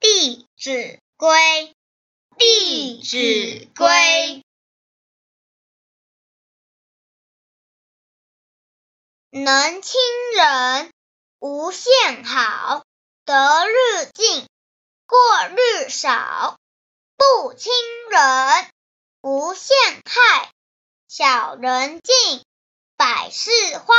弟子规，弟子规：能亲人无限好，得日进，过日少；不亲人无限害，小人进，百事坏。